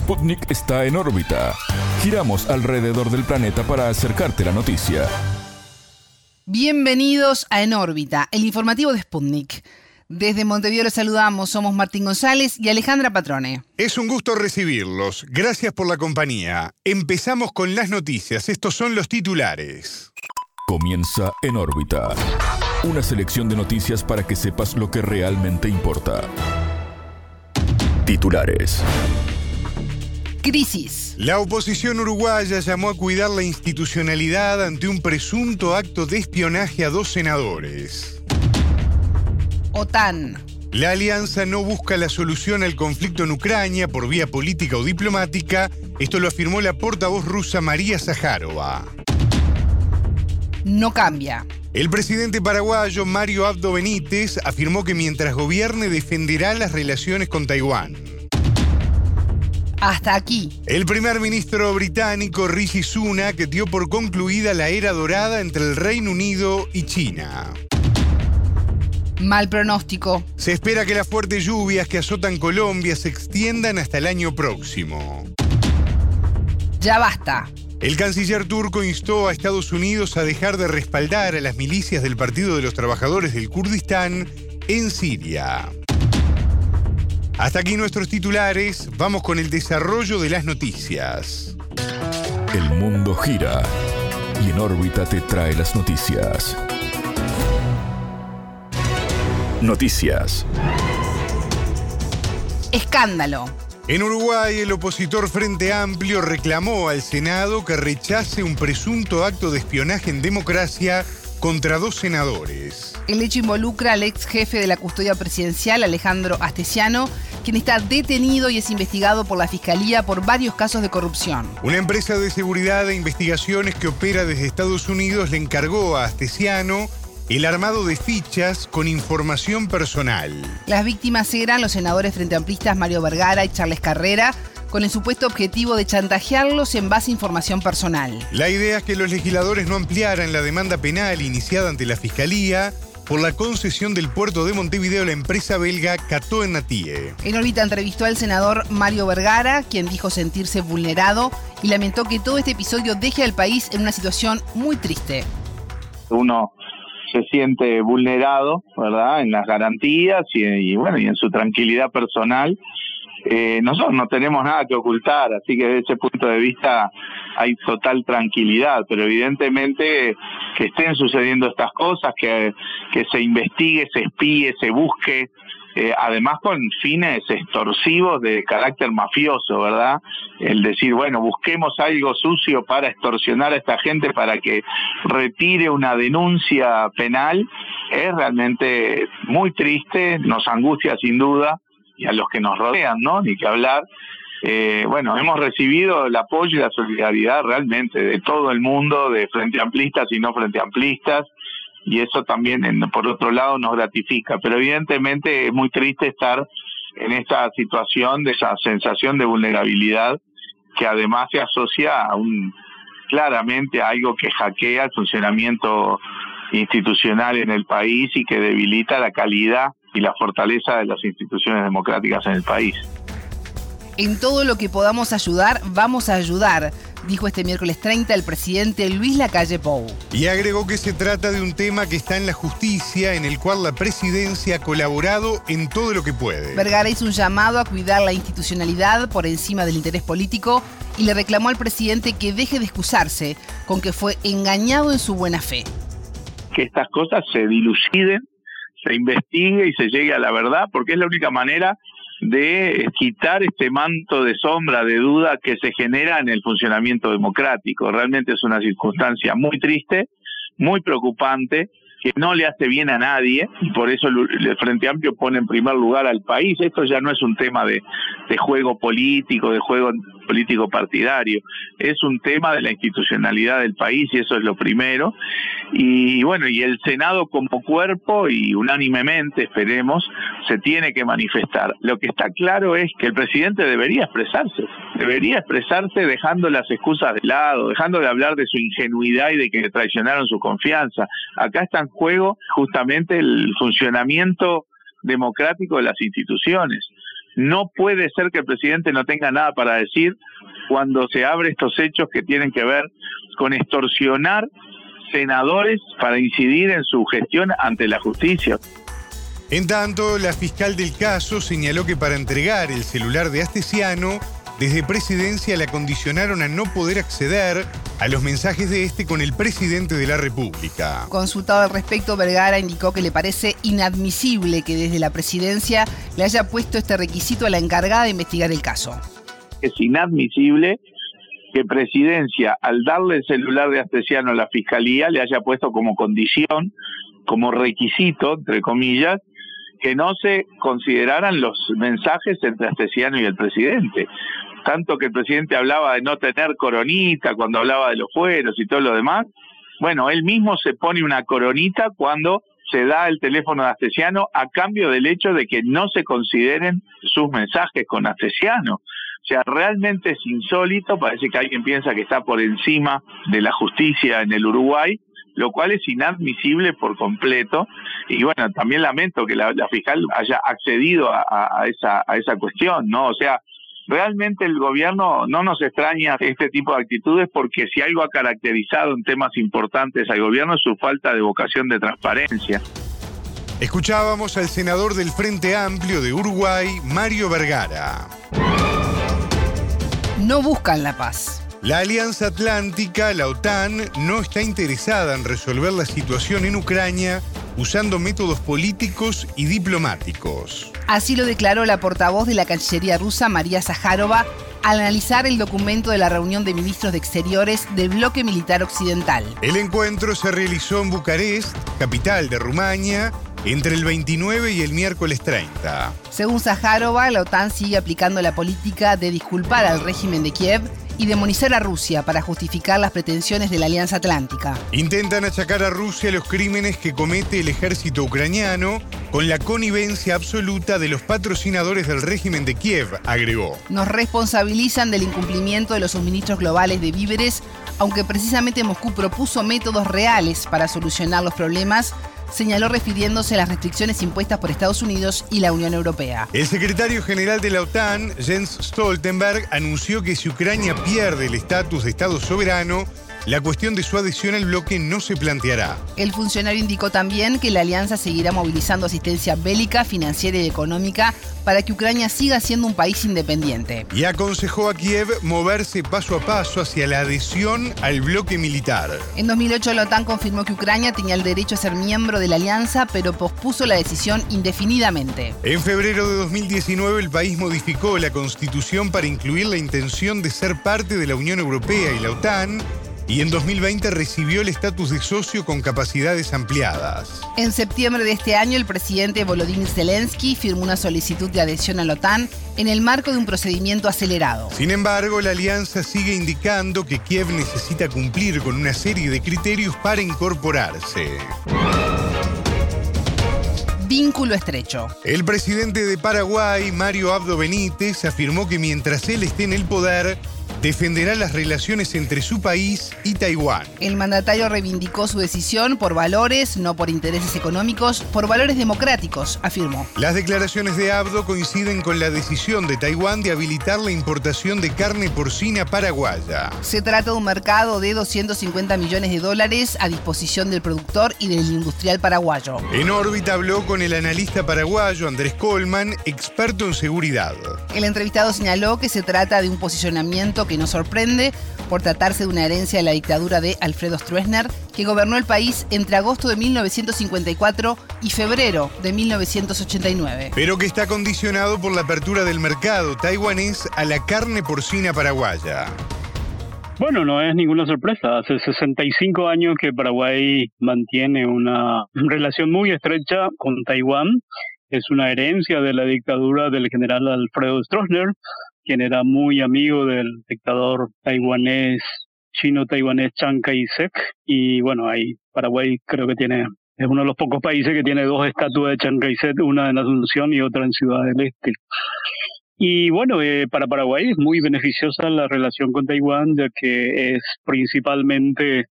Sputnik está en órbita. Giramos alrededor del planeta para acercarte la noticia. Bienvenidos a En órbita, el informativo de Sputnik. Desde Montevideo les saludamos, somos Martín González y Alejandra Patrone. Es un gusto recibirlos, gracias por la compañía. Empezamos con las noticias, estos son los titulares. Comienza En órbita, una selección de noticias para que sepas lo que realmente importa. Titulares. Crisis. La oposición uruguaya llamó a cuidar la institucionalidad ante un presunto acto de espionaje a dos senadores. OTAN. La alianza no busca la solución al conflicto en Ucrania por vía política o diplomática, esto lo afirmó la portavoz rusa María Zaharova. No cambia. El presidente paraguayo Mario Abdo Benítez afirmó que mientras gobierne defenderá las relaciones con Taiwán. Hasta aquí. El primer ministro británico Rishi Sunak dio por concluida la era dorada entre el Reino Unido y China. Mal pronóstico. Se espera que las fuertes lluvias que azotan Colombia se extiendan hasta el año próximo. Ya basta. El canciller turco instó a Estados Unidos a dejar de respaldar a las milicias del Partido de los Trabajadores del Kurdistán en Siria. Hasta aquí nuestros titulares, vamos con el desarrollo de las noticias. El mundo gira y en órbita te trae las noticias. Noticias. Escándalo. En Uruguay, el opositor Frente Amplio reclamó al Senado que rechace un presunto acto de espionaje en democracia contra dos senadores. El hecho involucra al ex jefe de la custodia presidencial, Alejandro Astesiano, quien está detenido y es investigado por la Fiscalía por varios casos de corrupción. Una empresa de seguridad e investigaciones que opera desde Estados Unidos le encargó a Astesiano el armado de fichas con información personal. Las víctimas eran los senadores frente amplistas Mario Vergara y Charles Carrera, con el supuesto objetivo de chantajearlos en base a información personal. La idea es que los legisladores no ampliaran la demanda penal iniciada ante la Fiscalía por la concesión del puerto de Montevideo a la empresa belga Cato Natie. En órbita entrevistó al senador Mario Vergara, quien dijo sentirse vulnerado y lamentó que todo este episodio deje al país en una situación muy triste. Uno se siente vulnerado, ¿verdad? En las garantías y, bueno, y en su tranquilidad personal. Eh, nosotros no tenemos nada que ocultar, así que desde ese punto de vista hay total tranquilidad, pero evidentemente que estén sucediendo estas cosas, que, que se investigue, se espíe, se busque, eh, además con fines extorsivos de carácter mafioso, ¿verdad? El decir, bueno, busquemos algo sucio para extorsionar a esta gente para que retire una denuncia penal, es realmente muy triste, nos angustia sin duda, y a los que nos rodean, ¿no? Ni que hablar. Eh, bueno, hemos recibido el apoyo y la solidaridad realmente de todo el mundo, de frente amplistas y no frente amplistas, y eso también por otro lado nos gratifica, pero evidentemente es muy triste estar en esta situación de esa sensación de vulnerabilidad que además se asocia a un claramente a algo que hackea el funcionamiento institucional en el país y que debilita la calidad y la fortaleza de las instituciones democráticas en el país. En todo lo que podamos ayudar, vamos a ayudar, dijo este miércoles 30 el presidente Luis Lacalle Pou. Y agregó que se trata de un tema que está en la justicia, en el cual la presidencia ha colaborado en todo lo que puede. Vergara hizo un llamado a cuidar la institucionalidad por encima del interés político y le reclamó al presidente que deje de excusarse con que fue engañado en su buena fe. Que estas cosas se diluciden, se investigue y se llegue a la verdad, porque es la única manera de quitar este manto de sombra, de duda que se genera en el funcionamiento democrático. Realmente es una circunstancia muy triste, muy preocupante, que no le hace bien a nadie y por eso el Frente Amplio pone en primer lugar al país. Esto ya no es un tema de, de juego político, de juego político partidario, es un tema de la institucionalidad del país y eso es lo primero. Y bueno, y el Senado como cuerpo y unánimemente, esperemos, se tiene que manifestar. Lo que está claro es que el presidente debería expresarse, debería expresarse dejando las excusas de lado, dejando de hablar de su ingenuidad y de que traicionaron su confianza. Acá está en juego justamente el funcionamiento democrático de las instituciones No puede ser que el presidente no tenga nada para decir cuando se abre estos hechos que tienen que ver con extorsionar senadores para incidir en su gestión ante la justicia. En tanto, la fiscal del caso señaló que para entregar el celular de Astesiano, desde presidencia la condicionaron a no poder acceder a los mensajes de este con el presidente de la República. Consultado al respecto, Vergara indicó que le parece inadmisible que desde la presidencia le haya puesto este requisito a la encargada de investigar el caso. Es inadmisible que presidencia, al darle el celular de Astesiano a la fiscalía, le haya puesto como condición, como requisito, entre comillas, que no se consideraran los mensajes entre Astesiano y el presidente tanto que el presidente hablaba de no tener coronita cuando hablaba de los fueros y todo lo demás, bueno, él mismo se pone una coronita cuando se da el teléfono de Astesiano a cambio del hecho de que no se consideren sus mensajes con Astesiano. O sea, realmente es insólito, parece que alguien piensa que está por encima de la justicia en el Uruguay, lo cual es inadmisible por completo. Y bueno, también lamento que la, fiscal haya accedido a, esa, a esa cuestión, ¿no? O sea, Realmente el gobierno no nos extraña este tipo de actitudes porque si algo ha caracterizado en temas importantes al gobierno es su falta de vocación de transparencia. Escuchábamos al senador del Frente Amplio de Uruguay, Mario Vergara. No buscan la paz. La Alianza Atlántica, la OTAN, no está interesada en resolver la situación en Ucrania usando métodos políticos y diplomáticos. Así lo declaró la portavoz de la Cancillería rusa, María Zaharova, al analizar el documento de la reunión de ministros de Exteriores del bloque militar occidental. El encuentro se realizó en Bucarest, capital de Rumania, entre el 29 y el miércoles 30. Según Zaharova, la OTAN sigue aplicando la política de disculpar al régimen de Kiev y demonizar a Rusia para justificar las pretensiones de la Alianza Atlántica. Intentan achacar a Rusia los crímenes que comete el ejército ucraniano con la connivencia absoluta de los patrocinadores del régimen de Kiev, agregó. Nos responsabilizan del incumplimiento de los suministros globales de víveres, aunque precisamente Moscú propuso métodos reales para solucionar los problemas señaló refiriéndose a las restricciones impuestas por Estados Unidos y la Unión Europea. El secretario general de la OTAN, Jens Stoltenberg, anunció que si Ucrania pierde el estatus de Estado soberano, la cuestión de su adhesión al bloque no se planteará. El funcionario indicó también que la alianza seguirá movilizando asistencia bélica, financiera y económica para que Ucrania siga siendo un país independiente. Y aconsejó a Kiev moverse paso a paso hacia la adhesión al bloque militar. En 2008 la OTAN confirmó que Ucrania tenía el derecho a ser miembro de la alianza, pero pospuso la decisión indefinidamente. En febrero de 2019 el país modificó la constitución para incluir la intención de ser parte de la Unión Europea y la OTAN y en 2020 recibió el estatus de socio con capacidades ampliadas. En septiembre de este año, el presidente Volodymyr Zelensky firmó una solicitud de adhesión a la OTAN en el marco de un procedimiento acelerado. Sin embargo, la alianza sigue indicando que Kiev necesita cumplir con una serie de criterios para incorporarse vínculo estrecho. El presidente de Paraguay, Mario Abdo Benítez, afirmó que mientras él esté en el poder, defenderá las relaciones entre su país y Taiwán. El mandatario reivindicó su decisión por valores, no por intereses económicos, por valores democráticos, afirmó. Las declaraciones de Abdo coinciden con la decisión de Taiwán de habilitar la importación de carne porcina paraguaya. Se trata de un mercado de 250 millones de dólares a disposición del productor y del industrial paraguayo. En órbita habló con el analista paraguayo Andrés Colman, experto en seguridad. El entrevistado señaló que se trata de un posicionamiento que nos sorprende por tratarse de una herencia de la dictadura de Alfredo Stroessner, que gobernó el país entre agosto de 1954 y febrero de 1989. Pero que está condicionado por la apertura del mercado taiwanés a la carne porcina paraguaya. Bueno, no es ninguna sorpresa. Hace 65 años que Paraguay mantiene una relación muy estrecha con Taiwán. Es una herencia de la dictadura del general Alfredo Stroessner, quien era muy amigo del dictador taiwanés, chino-taiwanés Chiang Kai-shek. Y bueno, ahí Paraguay creo que tiene, es uno de los pocos países que tiene dos estatuas de Chiang Kai-shek, una en Asunción y otra en Ciudad del Este. Y bueno, eh, para Paraguay es muy beneficiosa la relación con Taiwán, ya que es principalmente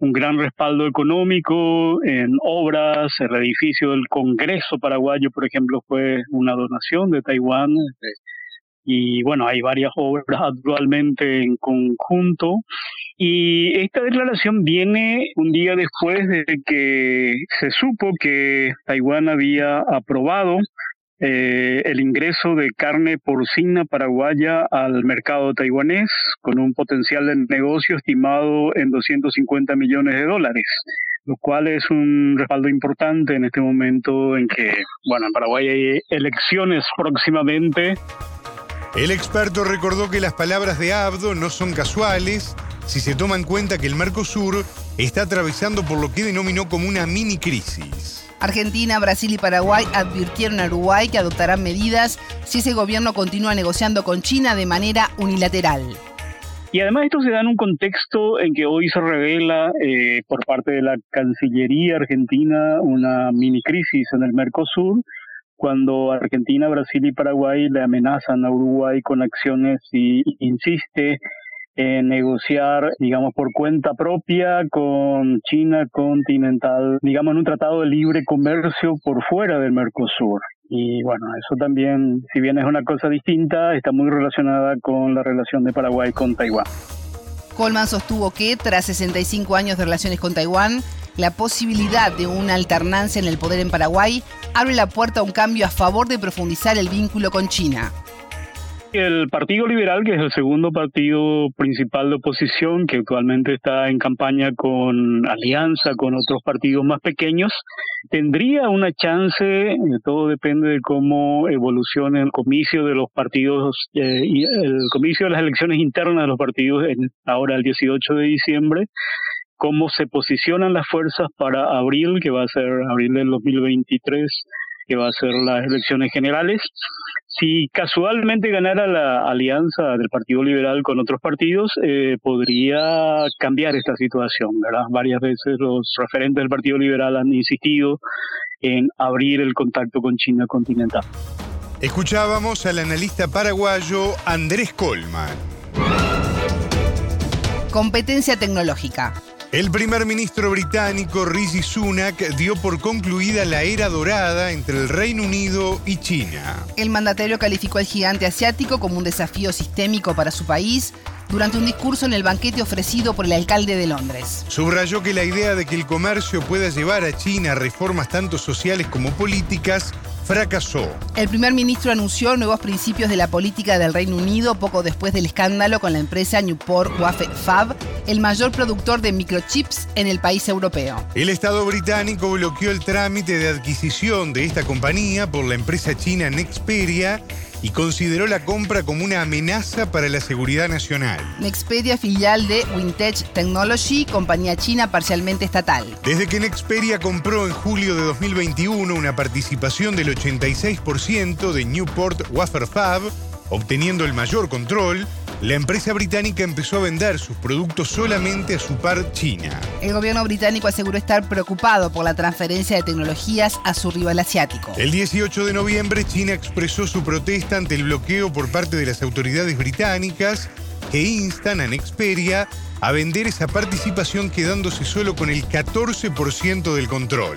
un gran respaldo económico en obras, el edificio del Congreso paraguayo, por ejemplo, fue una donación de Taiwán. Y bueno, hay varias obras actualmente en conjunto. Y esta declaración viene un día después de que se supo que Taiwán había aprobado eh, el ingreso de carne porcina paraguaya al mercado taiwanés con un potencial de negocio estimado en 250 millones de dólares, lo cual es un respaldo importante en este momento en que, bueno, en Paraguay hay elecciones próximamente. El experto recordó que las palabras de Abdo no son casuales si se toma en cuenta que el Mercosur está atravesando por lo que denominó como una mini crisis. Argentina, Brasil y Paraguay advirtieron a Uruguay que adoptarán medidas si ese gobierno continúa negociando con China de manera unilateral. Y además esto se da en un contexto en que hoy se revela eh, por parte de la Cancillería argentina una mini crisis en el Mercosur, cuando Argentina, Brasil y Paraguay le amenazan a Uruguay con acciones y insiste eh, negociar, digamos, por cuenta propia con China continental, digamos, en un tratado de libre comercio por fuera del Mercosur. Y bueno, eso también, si bien es una cosa distinta, está muy relacionada con la relación de Paraguay con Taiwán. Coleman sostuvo que, tras 65 años de relaciones con Taiwán, la posibilidad de una alternancia en el poder en Paraguay abre la puerta a un cambio a favor de profundizar el vínculo con China. El Partido Liberal, que es el segundo partido principal de oposición, que actualmente está en campaña con alianza con otros partidos más pequeños, tendría una chance, eh, todo depende de cómo evolucione el comicio de los partidos, eh, el comicio de las elecciones internas de los partidos en, ahora el 18 de diciembre, cómo se posicionan las fuerzas para abril, que va a ser abril del 2023, que va a ser las elecciones generales si casualmente ganara la alianza del Partido Liberal con otros partidos, eh, podría cambiar esta situación, ¿verdad? Varias veces los referentes del Partido Liberal han insistido en abrir el contacto con China continental. Escuchábamos al analista paraguayo Andrés Colman. Competencia tecnológica. El primer ministro británico Rishi Sunak dio por concluida la era dorada entre el Reino Unido y China. El mandatario calificó al gigante asiático como un desafío sistémico para su país durante un discurso en el banquete ofrecido por el alcalde de Londres. Subrayó que la idea de que el comercio pueda llevar a China reformas tanto sociales como políticas fracasó. El primer ministro anunció nuevos principios de la política del Reino Unido poco después del escándalo con la empresa Newport Wafer Fab, el mayor productor de microchips en el país europeo. El Estado británico bloqueó el trámite de adquisición de esta compañía por la empresa china Nexperia y consideró la compra como una amenaza para la seguridad nacional. Nexperia, filial de Wintech Technology, compañía china parcialmente estatal. Desde que Nexperia compró en julio de 2021 una participación del 86% de Newport Wafer Fab, obteniendo el mayor control, la empresa británica empezó a vender sus productos solamente a su par China. El gobierno británico aseguró estar preocupado por la transferencia de tecnologías a su rival asiático. El 18 de noviembre, China expresó su protesta ante el bloqueo por parte de las autoridades británicas que instan a Nexperia a vender esa participación quedándose solo con el 14% del control.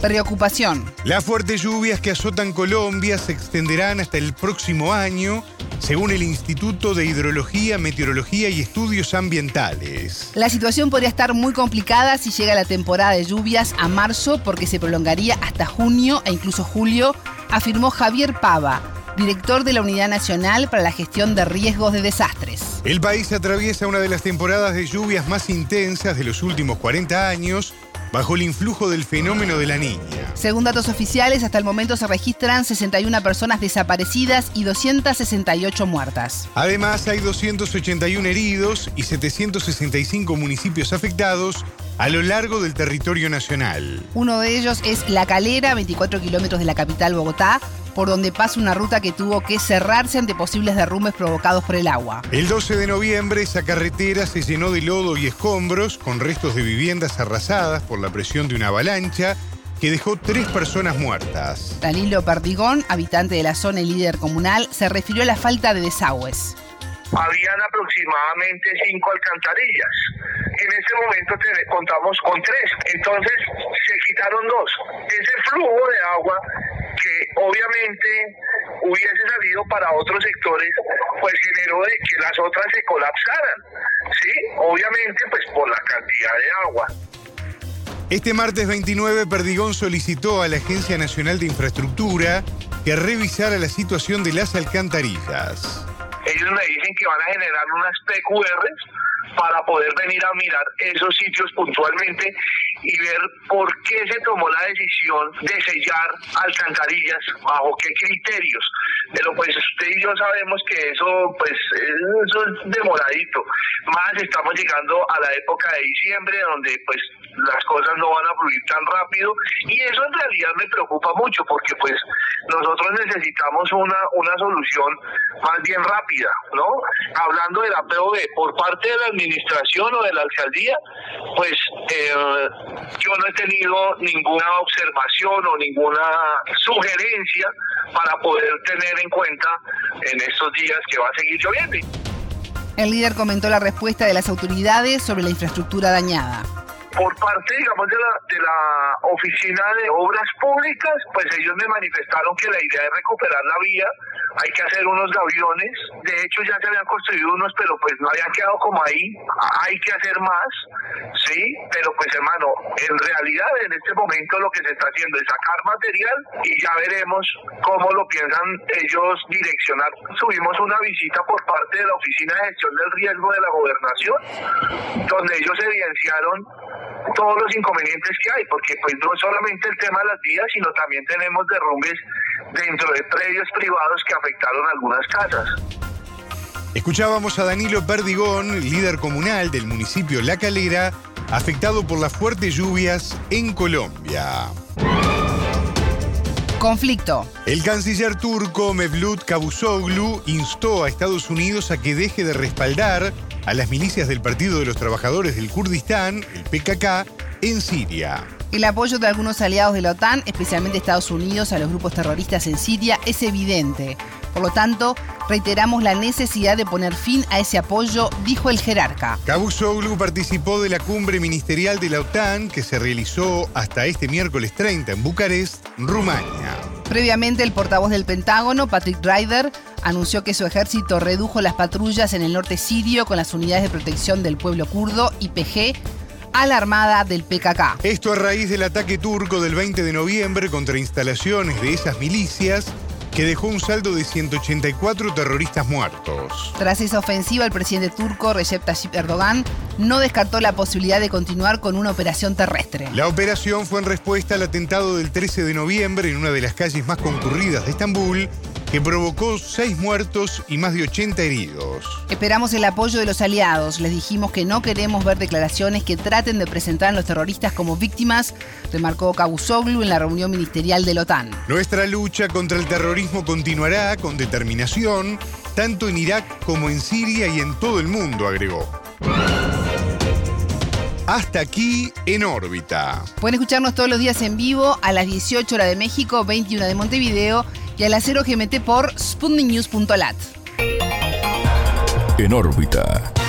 Preocupación. Las fuertes lluvias que azotan Colombia se extenderán hasta el próximo año, según el Instituto de Hidrología, Meteorología y Estudios Ambientales. La situación podría estar muy complicada si llega la temporada de lluvias a marzo porque se prolongaría hasta junio e incluso julio, afirmó Javier Pava, director de la Unidad Nacional para la Gestión de Riesgos de Desastres. El país atraviesa una de las temporadas de lluvias más intensas de los últimos 40 años bajo el influjo del fenómeno de la niña. Según datos oficiales, hasta el momento se registran 61 personas desaparecidas y 268 muertas. Además, hay 281 heridos y 765 municipios afectados a lo largo del territorio nacional. Uno de ellos es La Calera, 24 kilómetros de la capital Bogotá, por donde pasa una ruta que tuvo que cerrarse ante posibles derrumbes provocados por el agua. El 12 de noviembre esa carretera se llenó de lodo y escombros con restos de viviendas arrasadas por la presión de una avalancha que dejó tres personas muertas. Danilo Perdigón, habitante de la zona y líder comunal, se refirió a la falta de desagües. habían aproximadamente cinco alcantarillas. En este momento contamos con tres, entonces se quitaron dos. Ese flujo de agua que obviamente hubiese salido para otros sectores, pues generó de que las otras se colapsaran, ¿sí? Obviamente pues por la cantidad de agua. Este martes 29, Perdigón solicitó a la Agencia Nacional de Infraestructura que revisara la situación de las alcantarillas. Ellos me dicen que van a generar unas PQRs para poder venir a mirar esos sitios puntualmente y ver por qué se tomó la decisión de sellar alcantarillas, bajo qué criterios. Pero pues usted y yo sabemos que eso pues eso es demoradito. Más estamos llegando a la época de diciembre donde pues las cosas no van a fluir tan rápido y eso en realidad me preocupa mucho porque pues nosotros necesitamos una, una solución más bien rápida, ¿no? Hablando de la POB, por parte de la administración o de la alcaldía, pues eh, yo no he tenido ninguna observación o ninguna sugerencia para poder tener en cuenta en estos días que va a seguir lloviendo. El líder comentó la respuesta de las autoridades sobre la infraestructura dañada por parte, digamos, de la, de la Oficina de Obras Públicas, pues ellos me manifestaron que la idea es recuperar la vía, hay que hacer unos gaviones, de hecho ya se habían construido unos, pero pues no habían quedado como ahí, hay que hacer más, sí, pero pues hermano, en realidad en este momento lo que se está haciendo es sacar material y ya veremos cómo lo piensan ellos direccionar. Subimos una visita por parte de la Oficina de Gestión del Riesgo de la Gobernación, donde ellos evidenciaron todos los inconvenientes que hay, porque pues no solamente el tema de las vías, sino también tenemos derrumbes dentro de predios privados que afectaron algunas casas. Escuchábamos a Danilo Perdigón, líder comunal del municipio La Calera, afectado por las fuertes lluvias en Colombia. Conflicto. El canciller turco Mevlut Cavusoglu instó a Estados Unidos a que deje de respaldar a las milicias del Partido de los Trabajadores del Kurdistán, el PKK, en Siria. El apoyo de algunos aliados de la OTAN, especialmente Estados Unidos, a los grupos terroristas en Siria es evidente. Por lo tanto, reiteramos la necesidad de poner fin a ese apoyo, dijo el jerarca. Cavusoglu participó de la cumbre ministerial de la OTAN que se realizó hasta este miércoles 30 en Bucarest, Rumania. Previamente, el portavoz del Pentágono, Patrick Ryder, anunció que su ejército redujo las patrullas en el norte sirio con las unidades de protección del pueblo kurdo, IPG, a la armada del PKK. Esto a raíz del ataque turco del 20 de noviembre contra instalaciones de esas milicias que dejó un saldo de 184 terroristas muertos. Tras esa ofensiva, el presidente turco Recep Tayyip Erdogan no descartó la posibilidad de continuar con una operación terrestre. La operación fue en respuesta al atentado del 13 de noviembre en una de las calles más concurridas de Estambul que provocó seis muertos y más de 80 heridos. Esperamos el apoyo de los aliados. Les dijimos que no queremos ver declaraciones que traten de presentar a los terroristas como víctimas, remarcó Cavusoglu en la reunión ministerial de la OTAN. Nuestra lucha contra el terrorismo continuará con determinación, tanto en Irak como en Siria y en todo el mundo, agregó. Hasta aquí en órbita. Pueden escucharnos todos los días en vivo a las 18 horas de México, 21 de Montevideo y a las 0 GMT por sputniknews.lat. En órbita.